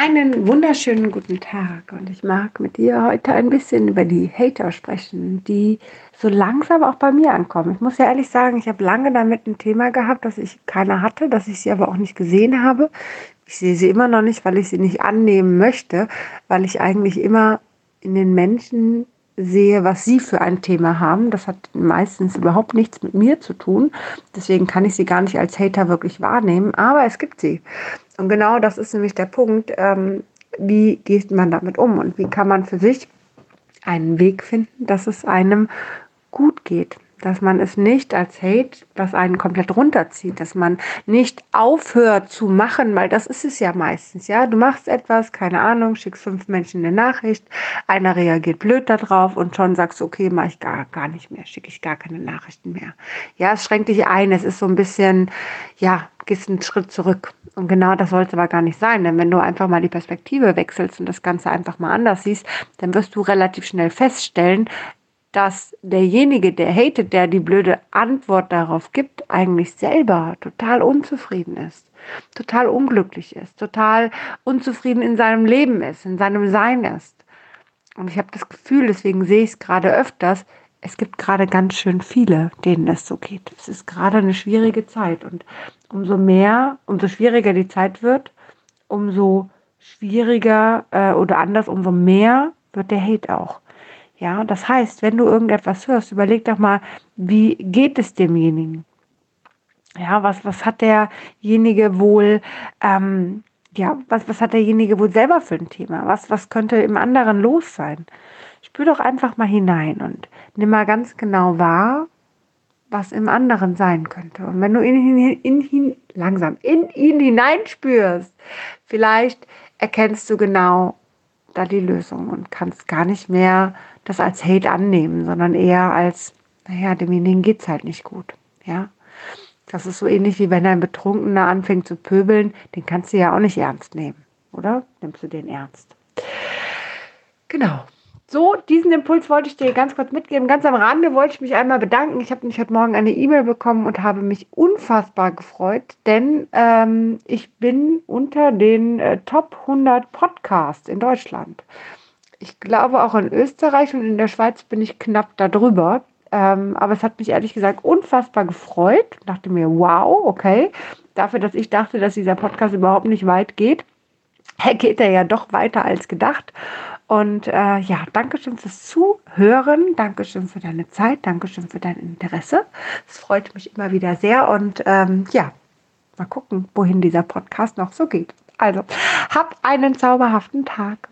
Einen wunderschönen guten Tag und ich mag mit dir heute ein bisschen über die Hater sprechen, die so langsam auch bei mir ankommen. Ich muss ja ehrlich sagen, ich habe lange damit ein Thema gehabt, dass ich keine hatte, dass ich sie aber auch nicht gesehen habe. Ich sehe sie immer noch nicht, weil ich sie nicht annehmen möchte, weil ich eigentlich immer in den Menschen sehe, was sie für ein Thema haben. Das hat meistens überhaupt nichts mit mir zu tun. Deswegen kann ich sie gar nicht als Hater wirklich wahrnehmen. Aber es gibt sie. Und genau das ist nämlich der Punkt. Ähm, wie geht man damit um und wie kann man für sich einen Weg finden, dass es einem gut geht dass man es nicht als Hate, was einen komplett runterzieht, dass man nicht aufhört zu machen, weil das ist es ja meistens, ja. Du machst etwas, keine Ahnung, schickst fünf Menschen eine Nachricht, einer reagiert blöd darauf und schon sagst du, okay, mache ich gar, gar nicht mehr, schicke ich gar keine Nachrichten mehr. Ja, es schränkt dich ein, es ist so ein bisschen, ja, gehst einen Schritt zurück. Und genau das sollte aber gar nicht sein, denn wenn du einfach mal die Perspektive wechselst und das Ganze einfach mal anders siehst, dann wirst du relativ schnell feststellen, dass derjenige, der hatet, der die blöde Antwort darauf gibt, eigentlich selber total unzufrieden ist, total unglücklich ist, total unzufrieden in seinem Leben ist, in seinem Sein ist. Und ich habe das Gefühl, deswegen sehe ich es gerade öfters, es gibt gerade ganz schön viele, denen es so geht. Es ist gerade eine schwierige Zeit und umso mehr, umso schwieriger die Zeit wird, umso schwieriger äh, oder anders, umso mehr wird der Hate auch. Ja, das heißt, wenn du irgendetwas hörst, überleg doch mal, wie geht es demjenigen? Ja, was, was hat derjenige wohl, ähm, ja, was, was hat derjenige wohl selber für ein Thema? Was, was könnte im anderen los sein? Spür doch einfach mal hinein und nimm mal ganz genau wahr, was im anderen sein könnte. Und wenn du in, in, in langsam in ihn hineinspürst, vielleicht erkennst du genau da die Lösung und kannst gar nicht mehr das als Hate annehmen, sondern eher als, naja, demjenigen geht es halt nicht gut. Ja. Das ist so ähnlich wie wenn ein Betrunkener anfängt zu pöbeln, den kannst du ja auch nicht ernst nehmen, oder? Nimmst du den ernst? Genau. So, diesen Impuls wollte ich dir ganz kurz mitgeben. Ganz am Rande wollte ich mich einmal bedanken. Ich habe nämlich heute Morgen eine E-Mail bekommen und habe mich unfassbar gefreut, denn ähm, ich bin unter den äh, Top 100 Podcasts in Deutschland. Ich glaube auch in Österreich und in der Schweiz bin ich knapp darüber. Ähm, aber es hat mich ehrlich gesagt unfassbar gefreut. Ich dachte mir, wow, okay. Dafür, dass ich dachte, dass dieser Podcast überhaupt nicht weit geht, geht er ja doch weiter als gedacht. Und äh, ja, Dankeschön fürs Zuhören, Dankeschön für deine Zeit, Dankeschön für dein Interesse. Es freut mich immer wieder sehr und ähm, ja, mal gucken, wohin dieser Podcast noch so geht. Also, hab einen zauberhaften Tag.